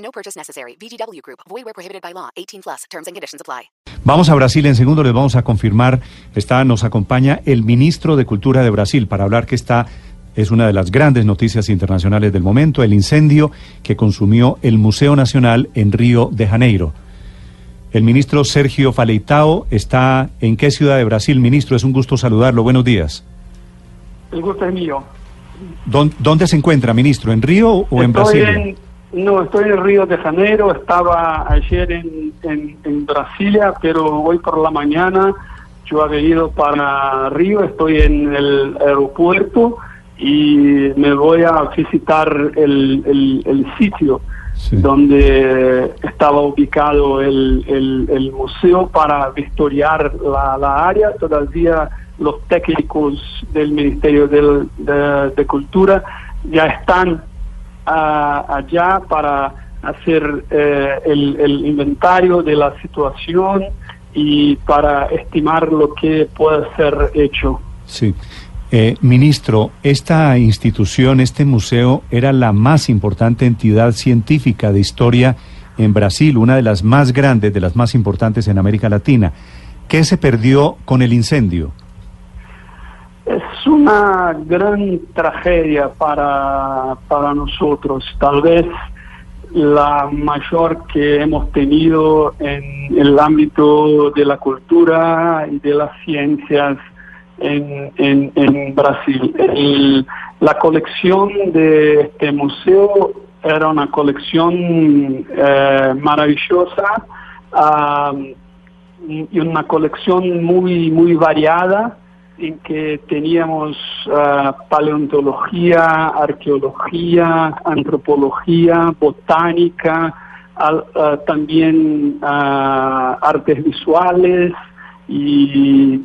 No purchase necessary. VGW Group. Void where prohibited by law. 18 plus. Terms and conditions apply. Vamos a Brasil en segundo, les vamos a confirmar. Está, nos acompaña el ministro de Cultura de Brasil para hablar que está es una de las grandes noticias internacionales del momento, el incendio que consumió el Museo Nacional en Río de Janeiro. El ministro Sergio Faleitao está en qué ciudad de Brasil, ministro? Es un gusto saludarlo. Buenos días. El gusto es mío. ¿Dónde, dónde se encuentra, ministro? ¿En Río o en Brasilia? en- no, estoy en Río de Janeiro, estaba ayer en, en, en Brasilia, pero hoy por la mañana yo había ido para Río, estoy en el aeropuerto y me voy a visitar el, el, el sitio Sí. donde estaba ubicado el, el, museo para vistoriar la, la área. Todavía los técnicos del Ministerio del- de, de Cultura ya están ah, allá para hacer eh, el, el inventario de la situación y para estimar lo que puede ser hecho. Sí. Eh, ministro, esta institución, este museo, era la más importante entidad científica de historia en Brasil, una de las más grandes, de las más importantes en América Latina. ¿Qué se perdió con el incendio? Una gran tragedia para, para nosotros, tal vez la mayor que hemos tenido en el ámbito de la cultura y de las ciencias en, en, Brasil. La colección de este museo era una colección eh, maravillosa ah, y una colección muy, muy variada en que teníamos ah, paleontología, arqueología, antropología, botánica, al- ah, también ah, artes visuales y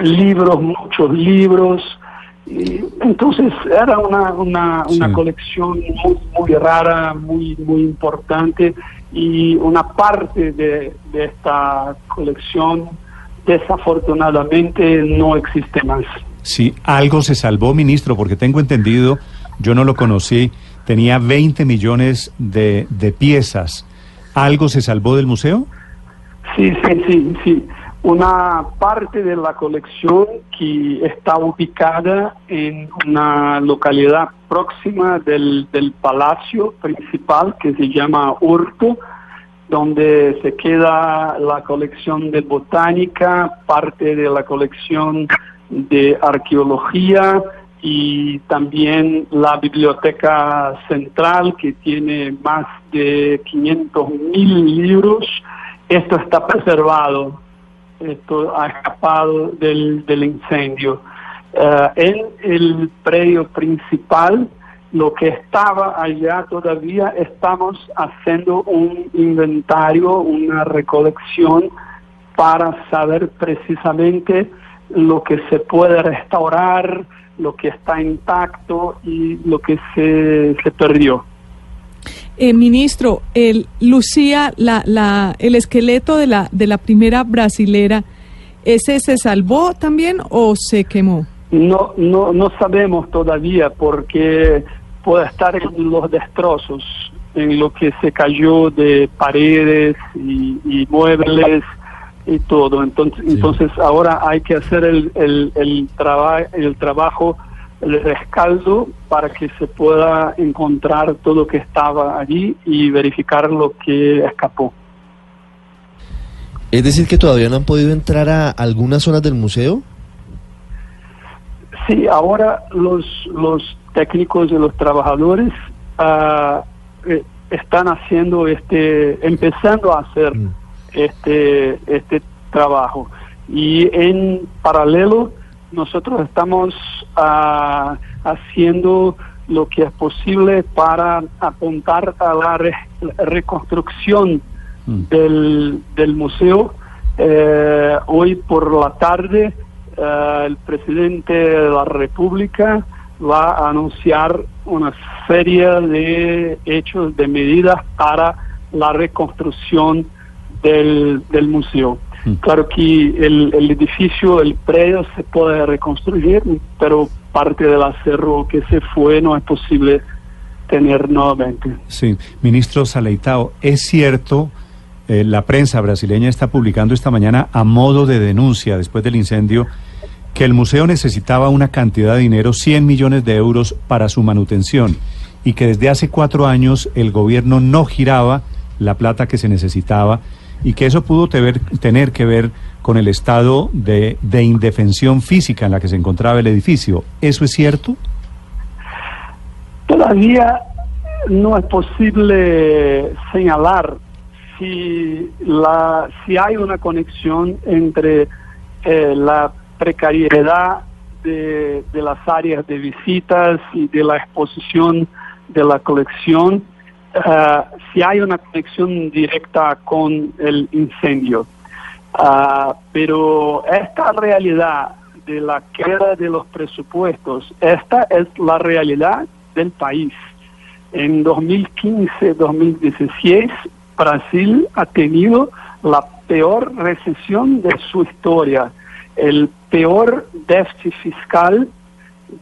libros, muchos libros. Y entonces era una, una, una colección muy, muy rara, muy, muy importante y una parte de, de esta colección desafortunadamente no existe más. Si algo se salvó, ministro, porque tengo entendido, yo no lo conocí, tenía 20 millones de, de piezas. ¿Algo se salvó del museo? Sí, sí, sí, sí. Una parte de la colección que está ubicada en una localidad próxima del, del palacio principal que se llama Hurto, donde se queda la colección de botánica, parte de la colección de arqueología y también la biblioteca central que tiene más de 500 mil libros. Esto está preservado, esto ha escapado del, del incendio. Eh, en el predio principal, lo que estaba allá todavía, estamos haciendo un inventario, una recolección para saber precisamente lo que se puede restaurar, lo que está intacto y lo que se, se perdió. Eh, ministro, el Lucía, la, la, el esqueleto de la, de la primera brasilera, ¿ese se salvó también o se quemó? No, no, no sabemos todavía porque puede estar en los destrozos, en lo que se cayó de paredes y, y muebles y todo. Entonces, entonces ahora hay que hacer el, el, el, traba- el trabajo, el rescaldo para que se pueda encontrar todo lo que estaba allí y verificar lo que escapó. Es decir, que todavía no han podido entrar a algunas zonas del museo. Sí, ahora los, los técnicos y los trabajadores ah, eh, están haciendo este, empezando a hacer Mm. este, este trabajo. Y en paralelo, nosotros estamos ah, haciendo lo que es posible para apuntar a la re- reconstrucción Mm. del, del museo. Eh, hoy por la tarde eh, el presidente de la República va a anunciar una serie de hechos, de medidas para la reconstrucción del, del museo. Mm. Claro que el, el edificio, el predio se puede reconstruir, pero parte del acerro que se fue no es posible tener nuevamente. Sí, ministro Saleitao, es cierto, eh, la prensa brasileña está publicando esta mañana a modo de denuncia después del incendio que el museo necesitaba una cantidad de dinero, 100 millones de euros, para su manutención y que desde hace cuatro años el gobierno no giraba la plata que se necesitaba y que eso pudo tener, que ver con el estado de, de indefensión física en la que se encontraba el edificio. ¿Eso es cierto? Todavía no es posible señalar si, la, si hay una conexión entre eh, la precariedad de, las áreas de visitas y de la exposición de la colección, eh, si hay una conexión directa con el incendio. Ah, pero esta realidad de la queda de los presupuestos, esta es la realidad del país. En 2015-2016, Brasil ha tenido la peor recesión de su historia, el peor déficit fiscal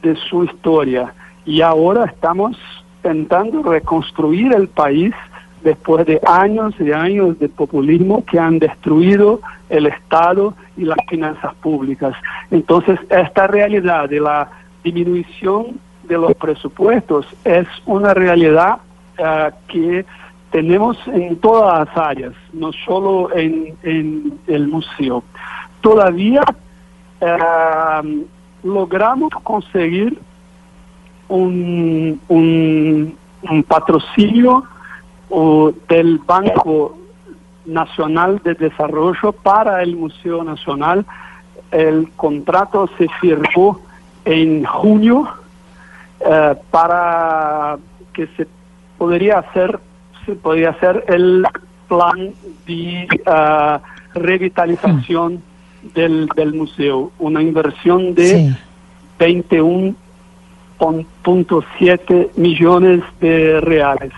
de su historia. Y ahora estamos intentando reconstruir el país después de años y años de populismo que han destruido el Estado y las finanzas públicas. Entonces, esta realidad de la disminución de los presupuestos es una realidad eh, que tenemos en todas las áreas, no solo en, en el museo. Todavía eh, logramos conseguir un, un, patrocinio o del Banco Nacional de Desarrollo para el Museo Nacional. El contrato se firmó en junio eh, para que se podría hacer se podría hacer el plan de uh, revitalización del, del museo, una inversión de Sí. 21.7 millones de reales.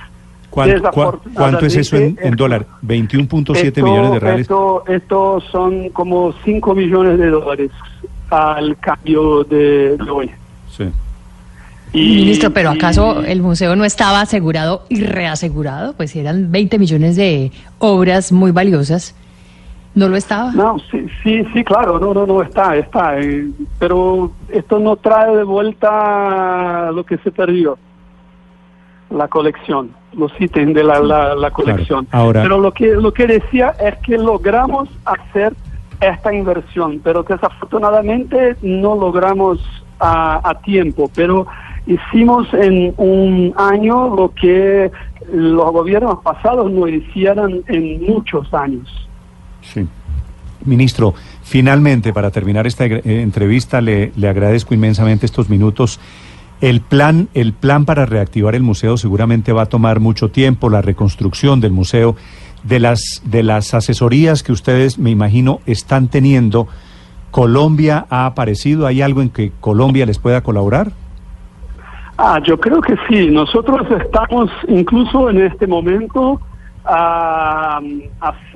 ¿Cuán- cua- ¿Cuánto es eso en, en dólar? 21.7 esto- millones de reales. Esto, esto son como 5 millones de dólares al cambio de, de hoy. Sí. Y- Ministro, pero ¿acaso y- el museo no estaba asegurado y reasegurado? Pues eran 20 millones de obras muy valiosas. ¿No lo estaba? No, sí, sí, sí, claro, no, no, no, está, está. eh, pero esto no trae de vuelta lo que se perdió, la colección, los ítems de la, la, la colección. ahora- Pero lo que, lo que decía es que logramos hacer esta inversión, pero desafortunadamente no logramos a, a tiempo, pero hicimos en un año lo que los gobiernos pasados no hicieran en muchos años. Sí. Ministro, finalmente, para terminar esta eh, entrevista, le, le agradezco inmensamente estos minutos. El plan, el plan para reactivar el museo seguramente va a tomar mucho tiempo, la reconstrucción del museo, de las, de las asesorías que ustedes, me imagino, están teniendo. ¿Colombia ha aparecido? ¿Hay algo en que Colombia les pueda colaborar? Ah, yo creo que sí. Nosotros estamos incluso en este momento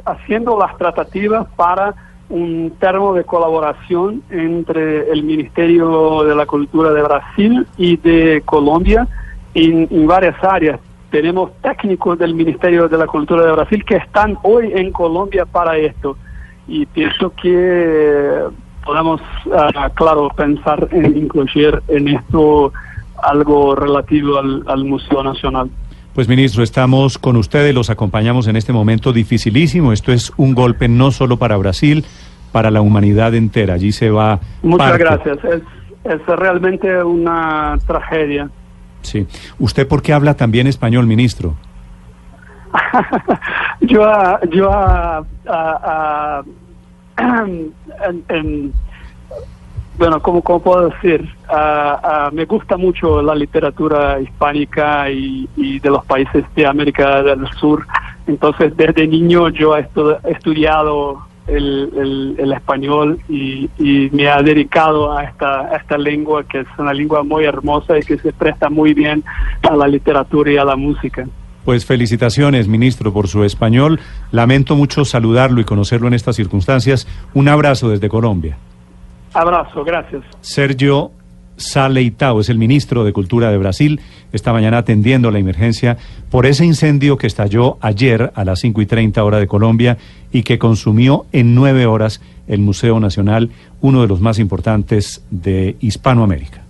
haciendo las tratativas para un termo de colaboración entre el Ministerio de la Cultura de Brasil y de Colombia en, varias áreas. Tenemos técnicos del Ministerio de la Cultura de Brasil que están hoy en Colombia para esto. Y pienso que podemos, ah, claro, pensar en incluir en esto algo relativo al Museo Nacional. Pues ministro, estamos con ustedes, los acompañamos en este momento dificilísimo. Esto es un golpe no solo para Brasil, para la humanidad entera. Allí se va. Muchas parte. gracias. Es, es realmente una tragedia. Sí. ¿Usted por qué habla también español, ministro? yo ah, yo ah, ah, ah, en- en- bueno, ¿cómo, cómo puedo decir? Ah, ah, me gusta mucho la literatura hispánica y, y de los países de América del Sur. Entonces, desde niño yo he estu- he estudiado el, español y, y me ha dedicado a esta, a esta lengua que es una lengua muy hermosa y que se presta muy bien a la literatura y a la música. Pues felicitaciones, ministro, por su español. Lamento mucho saludarlo y conocerlo en estas circunstancias. Un abrazo desde Colombia. Abrazo, gracias. Sergio Saleitao es el ministro de Cultura de Brasil. Esta mañana atendiendo la emergencia por ese incendio que estalló ayer a las 5 y 30 hora de Colombia y que consumió en nueve horas el Museo Nacional, uno de los más importantes de Hispanoamérica.